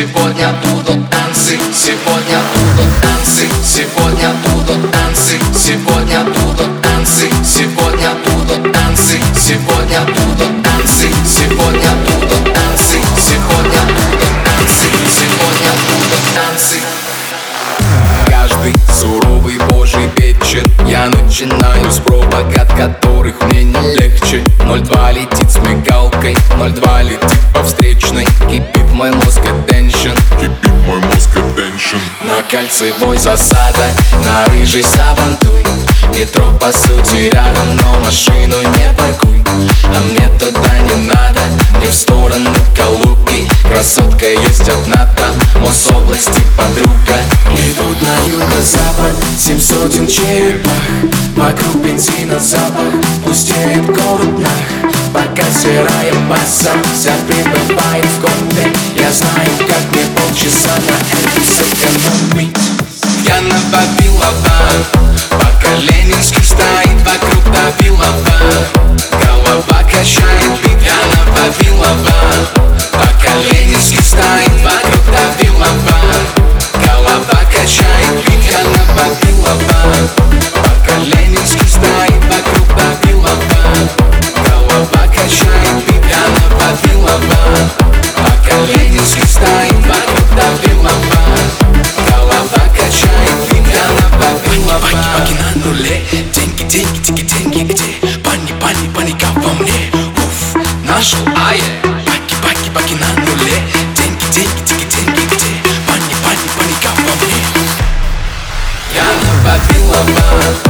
сегодня будут танцы, сегодня будут танцы, сегодня будут танцы, сегодня будут танцы, сегодня будут танцы, сегодня будут танцы, сегодня будут танцы, сегодня будут танцы, сегодня будут танцы. Каждый суровый божий вечер Я начинаю с пробок, от которых мне не легче 02 летит с мигалкой 02 летит по встречной Кипит мой мозг attention кольцевой засада, на рыжий сабантуй. Метро по сути рядом, но машину не паркуй. А мне туда не надо, не в сторону Калуги. Красотка есть одна там, Мособласти подруга. Идут на юго-запад, семь сотен черепах. Вокруг бензина запах, пустеет город нах Пока серая баса вся прибывает в конте Я знаю, как мне полчаса на это сэкономить Я на Вавилова, of mine